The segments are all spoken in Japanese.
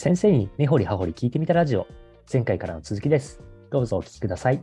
先生に根掘り葉掘り聞いてみたラジオ、前回からの続きです。どうぞお聞きください。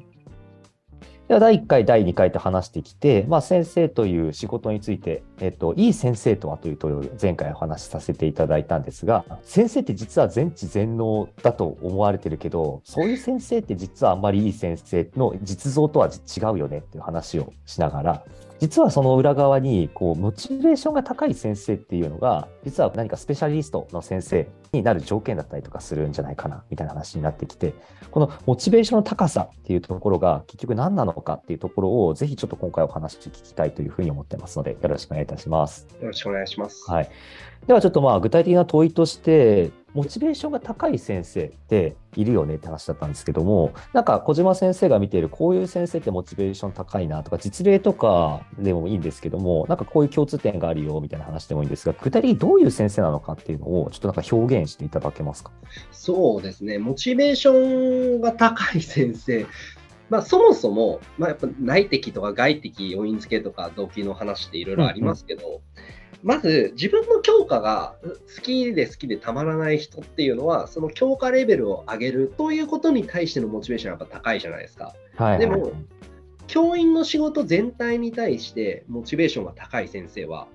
では、第1回、第2回と話してきて、まあ、先生という仕事について、えっと、いい先生とはというと、前回お話しさせていただいたんですが、先生って実は全知全能だと思われてるけど、そういう先生って実はあんまりいい先生の実像とは違うよねっていう話をしながら、実はその裏側にこうモチベーションが高い先生っていうのが実は何かスペシャリストの先生になる条件だったりとかするんじゃないかなみたいな話になってきてこのモチベーションの高さっていうところが結局何なのかっていうところをぜひちょっと今回お話聞きたいというふうに思ってますのでよろしくお願いいたします。よろしくお願いします。はい、ではちょっとまあ具体的な問いとしてモチベーションが高い先生っているよねって話だったんですけどもなんか小島先生が見ているこういう先生ってモチベーション高いなとか実例とかでもいいんですけどもなんかこういう共通点があるよみたいな話でもいいんですが具体的にどういう先生なのかっていうのをちょっとなんか表現していただけますか？そうですね、モチベーションが高い先生、まあ、そもそも、まあ、やっぱ内的とか外的要因付けとか動機の話っていろいろありますけど、まず自分の強化が好きで好きでたまらない人っていうのは、その強化レベルを上げるということに対してのモチベーションはやっぱ高いじゃないですか。はい、でも教員の仕事全体に対してモチベーションが高い先生は、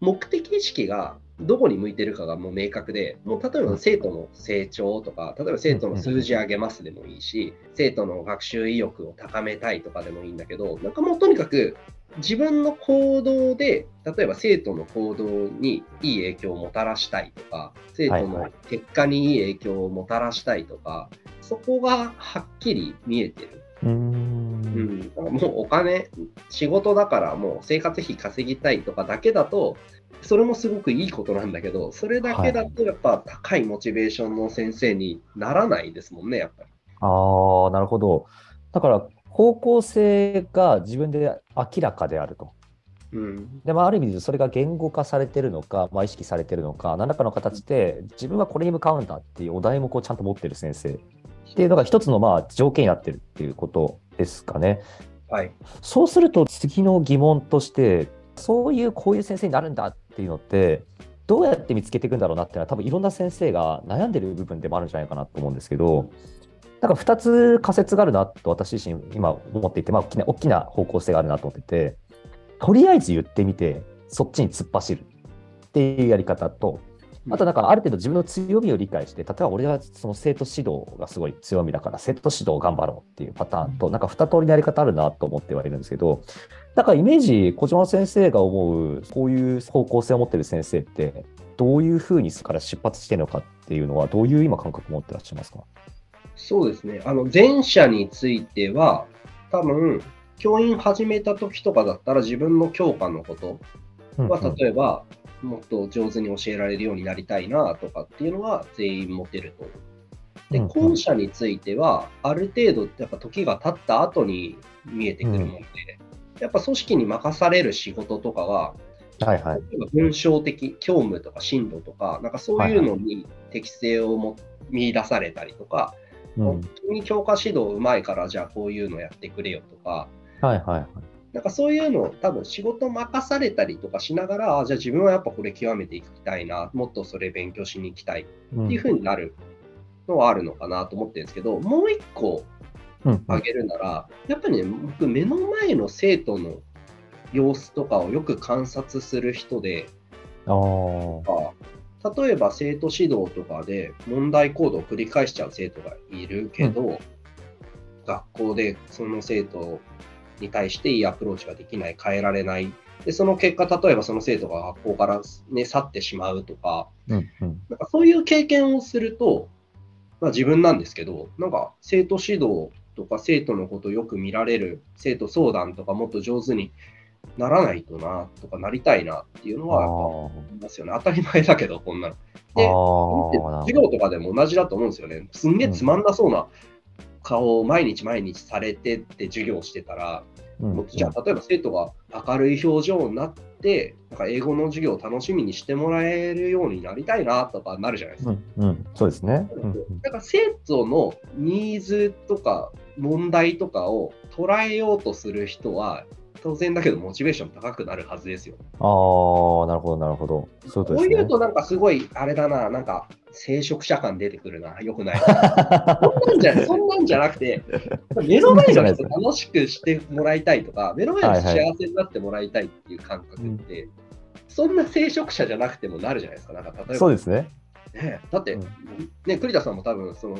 目的意識がどこに向いてるかがもう明確で、もう例えば生徒の成長とか、例えば生徒の数字上げますでもいいし、生徒の学習意欲を高めたいとかでもいいんだけど、なんかもうとにかく自分の行動で、例えば生徒の行動にいい影響をもたらしたいとか、生徒の結果にいい影響をもたらしたいとか、そこがはっきり見えてる。うーうんん、もうお金、仕事だからもう生活費稼ぎたいとかだけだと、それもすごくいいことなんだけど、それだけだとやっぱ高いモチベーションの先生にならないですもんね、やっぱり。ああ、なるほど。だから、方向性が自分で明らかであると。うん、で、まあ、ある意味でそれが言語化されてるのか、まあ、意識されてるのか、何らかの形で自分はこれに向かうんだっていうお題もこうちゃんと持ってる先生っていうのが一つのまあ条件になってるっていうことですかね。はい。そうすると次の疑問として、そういうこういう先生になるんだっていうのって、どうやって見つけていくんだろうなっていうのは多分いろんな先生が悩んでる部分でもあるんじゃないかなと思うんですけど、なんか2つ仮説があるなと私自身今思っていて、まあ、大きな大きな方向性があるなと思ってて、とりあえず言ってみて、そっちに突っ走るっていうやり方と、あとなんかある程度自分の強みを理解して、例えば俺はその生徒指導がすごい強みだから、生徒指導を頑張ろうっていうパターンと、なんか2通りのやり方あるなと思ってはいるんですけど、だからイメージ、小島先生が思う、こういう方向性を持ってる先生って、どういうふうにから出発してるのかっていうのは、どういう今感覚を持ってらっしゃいますか？そうですね。あの、前者については、多分、教員始めた時とかだったら自分の教科のことは、例えば、もっと上手に教えられるようになりたいなとかっていうのは全員持てると思う。で、後者については、ある程度、やっぱ時が経った後に見えてくるもので、やっぱ組織に任される仕事とかは、はいはい。例えば文章的、教務とか進路とか、なんかそういうのに適性をも見出されたりとか、うん、君教科指導うまいから、じゃあこういうのやってくれよとか、はいはいはい。なんかそういうのを多分仕事任されたりとかしながら、あじゃあ自分はやっぱこれ極めていきたいな、もっとそれ勉強しに行きたいっていうふうになるのはあるのかなと思ってるんですけど、もう一個うん挙げるなら、やっぱりね、僕、目の前の生徒の様子とかをよく観察する人で、あ例えば生徒指導とかで問題行動を繰り返しちゃう生徒がいるけど、学校でその生徒に対していいアプローチができない、変えられない。で、その結果、例えばその生徒が学校から、ね、去ってしまうとか、うんうんなんかそういう経験をすると、まあ、自分なんですけど、なんか生徒指導とか生徒のことをよく見られる、生徒相談とかもっと上手にならないとなとかなりたいなっていうのはやっぱ思いますよね。当たり前だけど、こんなの。あで授業とかでも同じだと思うんですよね。すんげえつまんなそうな顔を毎日毎日されてって授業してたら、どうんじゃあ例えば生徒が明るい表情になって、なんか英語の授業を楽しみにしてもらえるようになりたいなとかなるじゃないですか。うんうん、そうですね。んだから生徒のニーズとか問題とかを捉えようとする人は、当然だけどモチベーション高くなるはずですよ。ああ、なるほど、なるほど。そういうことですね。こういうとなんかすごい、あれだな、なんか聖職者感出てくるな。よくない。そんなんじゃ そんなんじゃなくて、目の前の人楽しくしてもらいたいとか、目の前の人幸せになってもらいたいっていう感覚って、はいはい、そんな聖職者じゃなくてもなるじゃないですか。なんか例えばそうですね。ね、だって、うん、ね、栗田さんも多分その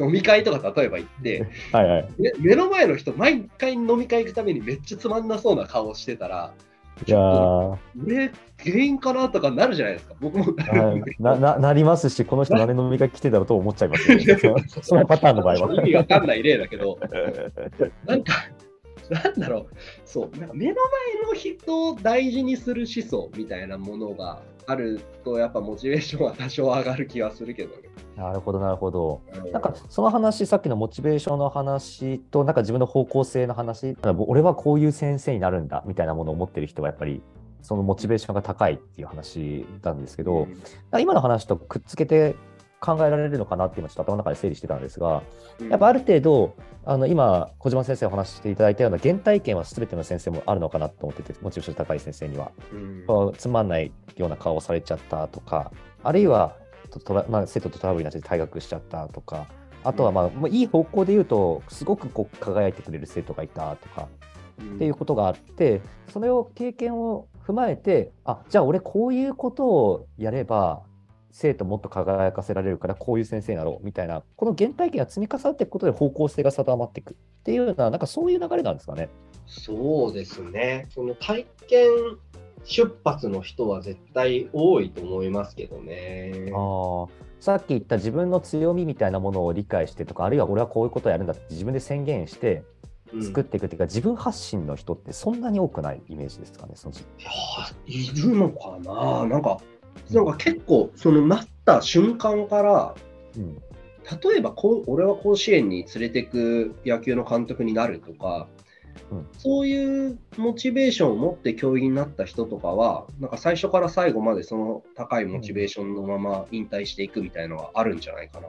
飲み会とか例えば行って はい、はい。目の前の人、毎回飲み会行くためにめっちゃつまんなそうな顔してたら、いや俺、原因かなとかなるじゃないですか、僕も。なななりますし、この人、何飲み会来てたろうと思っちゃいますよ、ね、そのパターンの場合は。意味わかんない例だけど、なんか、なんだろう、そう、なんか目の前の人を大事にする思想みたいなものがあると、やっぱモチベーションは多少上がる気がするけどね。なるほど、なるほど。なんかその話、さっきのモチベーションの話と、なんか自分の方向性の話、俺はこういう先生になるんだみたいなものを持ってる人は、やっぱりそのモチベーションが高いっていう話なんですけど、うん、今の話とくっつけて考えられるのかなって今ちょっと頭の中で整理してたんですが、やっぱある程度、あの今、小島先生お話していただいたような原体験は全ての先生もあるのかなと思ってて、モチベーション高い先生には、うん、つまんないような顔をされちゃったとか、あるいはまあ、生徒とトラブルになって退学しちゃったとか、あとは、まあ、まあ、いい方向で言うと、すごくこう輝いてくれる生徒がいたとか、っていうことがあって、それを経験を踏まえて、あじゃあ俺こういうことをやれば、生徒もっと輝かせられるからこういう先生になろうみたいなこの原体験が積み重なっていくことで方向性が定まっていくっていうようななんかそういう流れなんですかね。そうですね。その体験出発の人は絶対多いと思いますけどね。あさっき言った自分の強みみたいなものを理解してとかあるいは俺はこういうことをやるんだって自分で宣言して作っていくっていうか、うん、自分発信の人ってそんなに多くないイメージですかね、そのいやいるのかな、なんかなんか結構、そのなった瞬間から、うん、例えばこう、俺は甲子園に連れてく野球の監督になるとか、うん、そういうモチベーションを持って教員になった人とかは、なんか最初から最後までその高いモチベーションのまま引退していくみたいなのはあるんじゃないかな。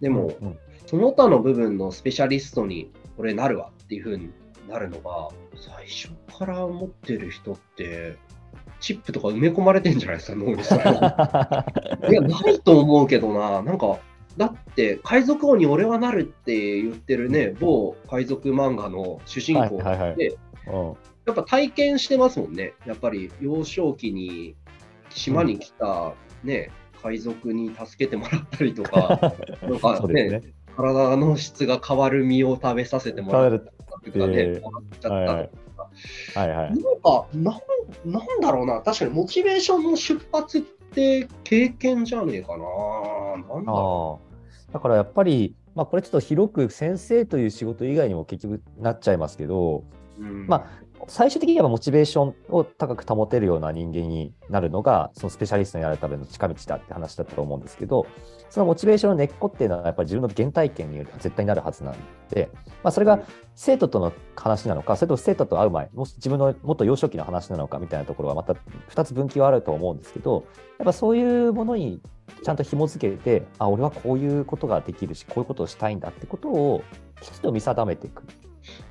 でも、うん、その他の部分のスペシャリストに俺なるわっていう風になるのが、最初から持ってる人って、チップとか埋め込まれてんじゃないですか、脳に。いや、ないと思うけどな、なんか、だって海賊王に俺はなるって言ってるね、某海賊漫画の主人公って。やっぱ体験してますもんね。やっぱり幼少期に島に来たね、うん、海賊に助けてもらったりとか、なんかね、ね。体の質が変わる身を食べさせてもらったりとかね、えー、もらっちゃったとか。はいはい、なんかなんなんだろうな。確かにモチベーションの出発って経験じゃねえかな。なんだろう。だからやっぱり、まあ、これちょっと広く先生という仕事以外にも結局なっちゃいますけど、うん、まあ最終的にはモチベーションを高く保てるような人間になるのが、そのスペシャリストになるための近道だって話だったと思うんですけど、そのモチベーションの根っこっていうのは、やっぱり自分の原体験による絶対になるはずなんで、まあ、それが生徒との話なのか、それとも生徒と会う前、もし自分のもっと幼少期の話なのかみたいなところは、また2つ分岐はあると思うんですけど、やっぱそういうものにちゃんと紐付けて、あ、俺はこういうことができるし、こういうことをしたいんだってことをきちっと見定めていく。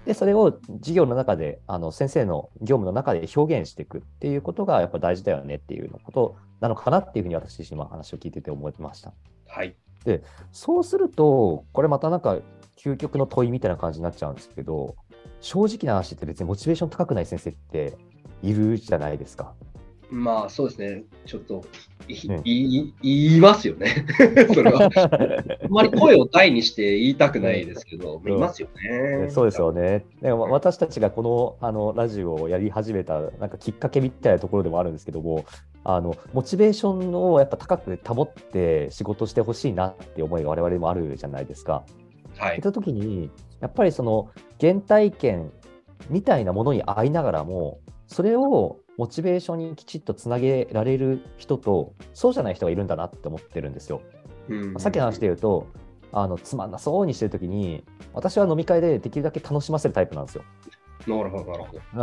で、それを授業の中で、あの先生の業務の中で表現していくっていうことがやっぱ大事だよねっていうことなのかなっていうふうに私自身は話を聞いてて思いました。はい。で、そうすると、これまたなんか究極の問いみたいな感じになっちゃうんですけど、正直な話って別にモチベーション高くない先生っているじゃないですか。まあそうですね、ちょっと言い,、言いますよね、それは。あんまり声を大にして言いたくないですけど、言いますよね。そうですよね。でも私たちがこのあのラジオをやり始めたなんかきっかけみたいなところでもあるんですけども、あのモチベーションをやっぱ高く保って仕事してほしいなって思いが我々もあるじゃないですか。はい。った時に、やっぱりその原体験みたいなものに合いながらも、それをモチベーションにきちっとつなげられる人と、そうじゃない人がいるんだなって思ってるんですよ。うん、さっきの話で言うと、あのつまんなそうにしてるときに、私は飲み会でできるだけ楽しませるタイプなんですよ。なるほど、な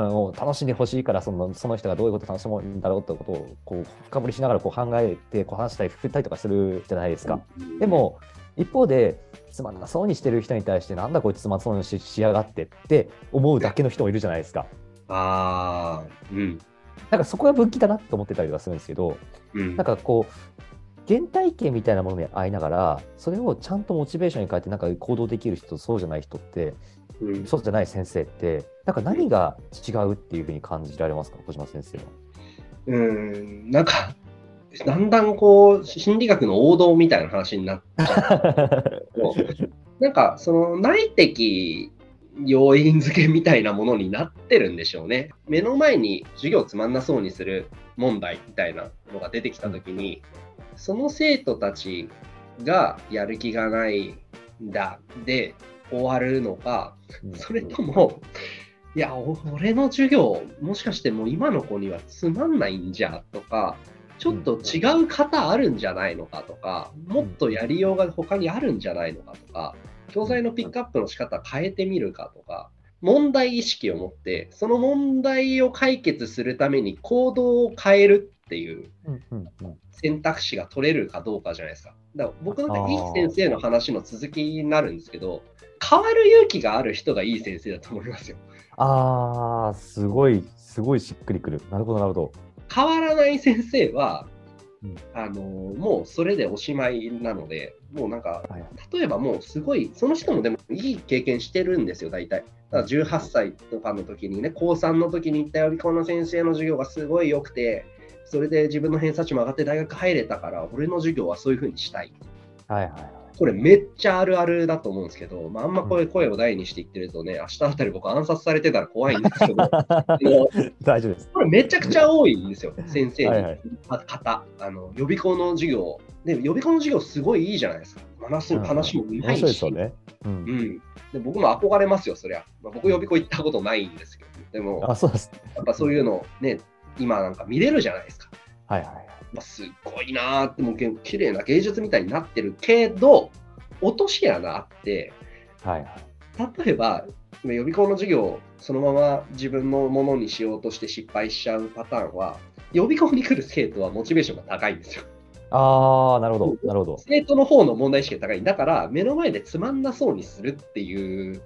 るほど。楽しんでほしいからその、その人がどういうこと楽しむんだろうってことをこう深掘りしながらこう考えてこう話したり、振ったりとかするじゃないですか。でも、一方で、つまんなそうにしてる人に対して、なんだこいつつまんそうにししやがってって思うだけの人もいるじゃないですか。ああ、うん。なんかそこが分岐だなと思ってたりはするんですけど、うん、なんかこう、原体験みたいなものに会いながら、それをちゃんとモチベーションに変えて、なんか行動できる人とそうじゃない人って、うん。そうじゃない先生って、なんか何が違うっていうふうに感じられますか、小島先生は。うん、なんか、だんだんこう、心理学の王道みたいな話になっちゃう。と、なんか、その内的要因付けみたいなものになってるんでしょうね。目の前に授業つまんなそうにする問題みたいなのが出てきたときに、その生徒たちがやる気がないんだで終わるのか、それとも、いや、お俺の授業、もしかしてもう今の子にはつまんないんじゃとか、ちょっと違う型あるんじゃないのかとか、もっとやりようが他にあるんじゃないのかとか、教材のピックアップの仕方変えてみるかとか、問題意識を持って、その問題を解決するために行動を変えるっていう選択肢が取れるかどうかじゃないですか。だから僕のあーいい先生の話の続きになるんですけど、変わる勇気がある人がいい先生だと思いますよ。ああ、すごい、すごいしっくりくる。なるほど、なるほど。変わらない先生は、うんあのもうそれでおしまいなので、もうなんか、はい例えばもうすごい、その人もでもいい経験してるんですよ、大体。だから18歳とかの時にね、高3の時に行った予備校の先生の授業がすごい良くて、それで自分の偏差値も上がって大学入れたから、俺の授業はそういう風にしたいはいはい。これめっちゃあるあるだと思うんですけど、まあ、あんまこれ声を大にして言ってるとね、明日あたり僕暗殺されてたら怖いんですけど、大丈夫です。これめちゃくちゃ多いんですよ、先生に。はいはいあ方あの、予備校の授業。で、予備校の授業すごいいいじゃないですか。話す話もうま面いし。白いですよね。う。うんんで僕も憧れますよ、そりゃ。まあ、僕、予備校行ったことないんですけど、でも、あ、そうです。やっぱそういうのね、今なんか見れるじゃないですか。はいはいはい。まあ、すっごいなーって、もうけ綺麗な芸術みたいになってるけど、落とし穴あって、はいはい。例えば、予備校の授業をそのまま自分のものにしようとして失敗しちゃうパターンは、予備校に来る生徒はモチベーションが高いんですよ。ああ、なるほど、なるほど。生徒の方の問題意識が高い。だから、目の前でつまんなそうにするっていう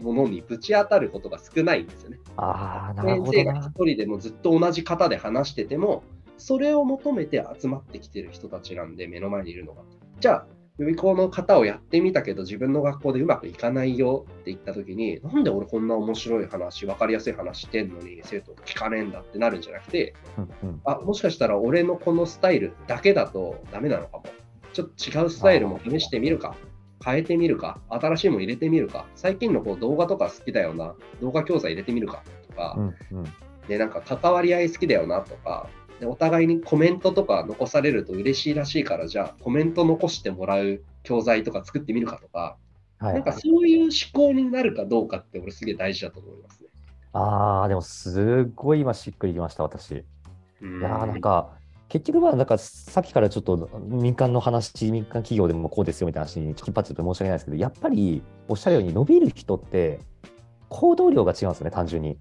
ものにぶち当たることが少ないんですよね。ああ、なる先ほどな。生が一人でもずっと同じ型で話してても、それを求めて集まってきてる人たちなんで、目の前にいるのが。じゃあ、予備校の方をやってみたけど、自分の学校でうまくいかないよって言ったときに、なんで俺こんな面白い話、分かりやすい話してんのに、生徒聞かねえんだってなるんじゃなくて、うんうん。あ、もしかしたら俺のこのスタイルだけだとダメなのかも。ちょっと違うスタイルも試してみるか。変えてみるか。新しいもの入れてみるか。最近のこう動画とか好きだよな。動画教材入れてみるか。とか、うんうん。で、なんか関わり合い好きだよなとか、でお互いにコメントとか残されると嬉しいらしいから、じゃあコメント残してもらう教材とか作ってみるかとか、はい、なんかそういう思考になるかどうかって俺すげえ大事だと思いますね。ああ、でもすごい今しっくりきました、私。いうんやーなんか、結局は、なんかさっきからちょっと民間の話、民間企業でもこうですよみたいな話に引っ張っちゃって申し訳ないですけど、やっぱりおっしゃるように伸びる人って行動量が違うんですよね、単純に。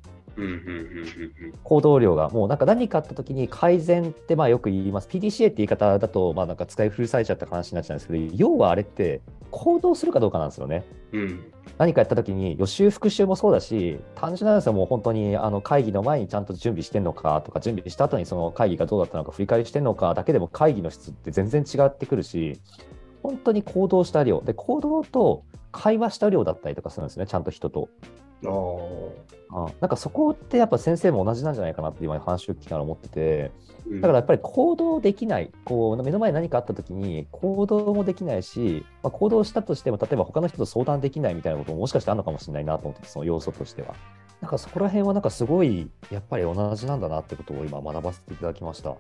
行動量が。もうなんか何かあった時に改善ってまあよく言います。PDCA って言い方だと、まあなんか使い古されちゃった話になっちゃうんですけど、要はあれって行動するかどうかなんですよね。うん何かやった時に予習復習もそうだし単純なんですよもう本当にあの会議の前にちゃんと準備してんのかとか準備した後にその会議がどうだったのか振り返りしてんのかだけでも会議の質って全然違ってくるし本当に行動した量で行動と会話した量だったりとかするんですねちゃんと人と。あなんかそこってやっぱ先生も同じなんじゃないかなって今話を聞きながら思っててうん。だからやっぱり行動できない。こう目の前に何かあった時に行動もできないし、まあ、行動したとしても例えば他の人と相談できないみたいなことももしかしてあるのかもしれないなと思ってその要素としては。なんかそこら辺はなんかすごいやっぱり同じなんだなってことを今学ばせていただきました。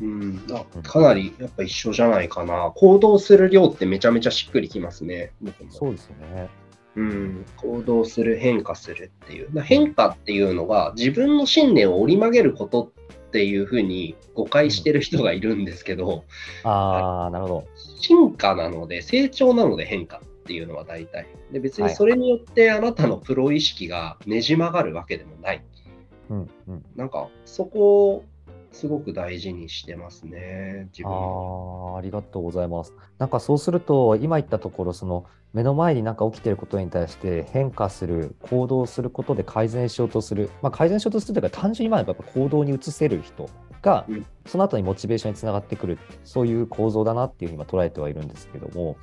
うん、あかなりやっぱ一緒じゃないかな。行動する量ってめちゃめちゃしっくりきますね。そうですよねうん、行動する、変化するっていう。だ変化っていうのが自分の信念を折り曲げることっていうふうに誤解してる人がいるんですけど、ああなるほど進化なので、成長なので変化っていうのは大体。で別にそれによってあなたのプロ意識がねじ曲がるわけでもない。うんうんなんかそこをすごく大事にしてますね、自分あは。あ、ありがとうございます。なんかそうすると、今言ったところ、その目の前になんか起きていることに対して変化する、行動することで改善しようとする、まあ、改善しようとするというか、単純にまあやっぱ行動に移せる人がうん、その後にモチベーションにつながってくる、そういう構造だなっていうふうに今捉えてはいるんですけども、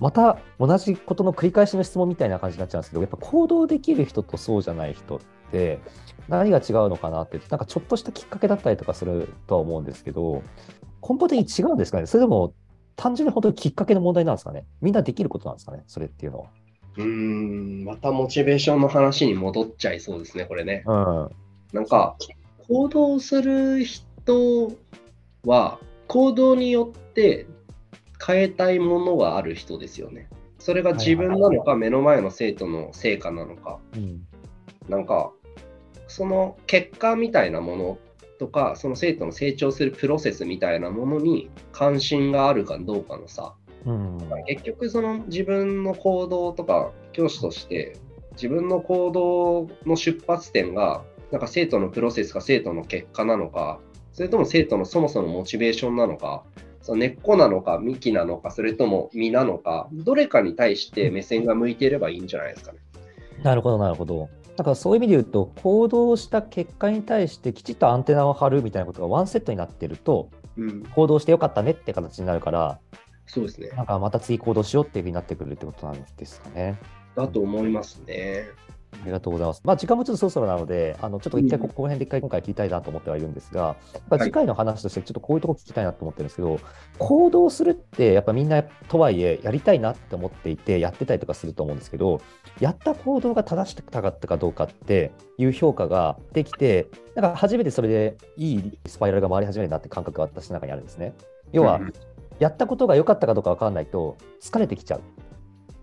また同じことの繰り返しの質問みたいな感じになっちゃうんですけど、やっぱ行動できる人とそうじゃない人って、何が違うのかなって、なんかちょっとしたきっかけだったりとかするとは思うんですけど、根本的に違うんですかね？それでも単純に本当にきっかけの問題なんですかね？みんなできることなんですかね？それっていうのは。うーん、またモチベーションの話に戻っちゃいそうですね、これね。うん。なんか、行動する人は、行動によって変えたいものがある人ですよね。それが自分なのか、目の前の生徒の成果なのか。うん。なんか、その結果みたいなものとか、その生徒の成長するプロセスみたいなものに関心があるかどうかのさ、うん。結局その自分の行動とか教師として自分の行動の出発点がなんか生徒のプロセスか生徒の結果なのかそれとも生徒のそもそもモチベーションなのかその根っこなのか幹なのかそれとも実なのかどれかに対して目線が向いていればいいんじゃないですかね。なるほど、なるほど。だからそういう意味で言うと、行動した結果に対してきちっとアンテナを張るみたいなことがワンセットになってると、うん、行動してよかったねって形になるから、そうですね。なんかまた次行動しようっていうふうになってくるってことなんですかね。だと思いますね。ありがとうございます。まあ、時間もちょっとそろそろなので、あのちょっと一回うんここの辺で一回今回聞きたいなと思ってはいるんですが、やっぱ次回の話としてちょっとこういうところ聞きたいなと思ってるんですけど、行動するってやっぱみんなとはいえやりたいなって思っていてやってたりとかすると思うんですけど、やった行動が正しかったかどうかっていう評価ができて、なんか初めてそれでいいスパイラルが回り始めるなって感覚が私の中にあるんですね。要は、うんやったことが良かったかどうか分かんないと疲れてきちゃう。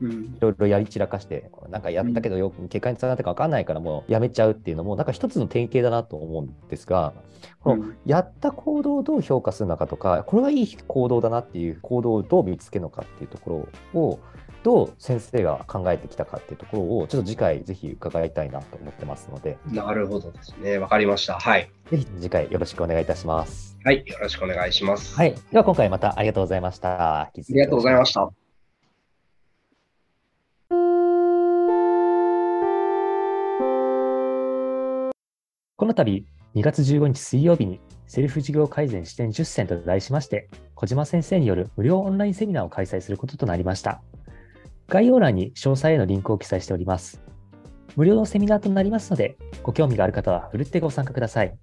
うんいろいろやり散らかして、なんかやったけどよ、結果につながったか分かんないからもうやめちゃうっていうのも、なんか一つの典型だなと思うんですが、このやった行動をどう評価するのかとか、これはいい行動だなっていう行動をどう見つけるのかっていうところを、どう先生が考えてきたかっていうところを、ちょっと次回ぜひ伺いたいなと思ってますので、なるほどですね。わかりました。はい。ぜひ次回よろしくお願いいたします。はい。よろしくお願いします。はい。では今回またありがとうございました。あありがとうございました。この度、2月15日水曜日にセルフ事業改善視点10選と題しまして、小島先生による無料オンラインセミナーを開催することとなりました。概要欄に詳細へのリンクを記載しております。無料のセミナーとなりますので、ご興味がある方はふるってご参加ください。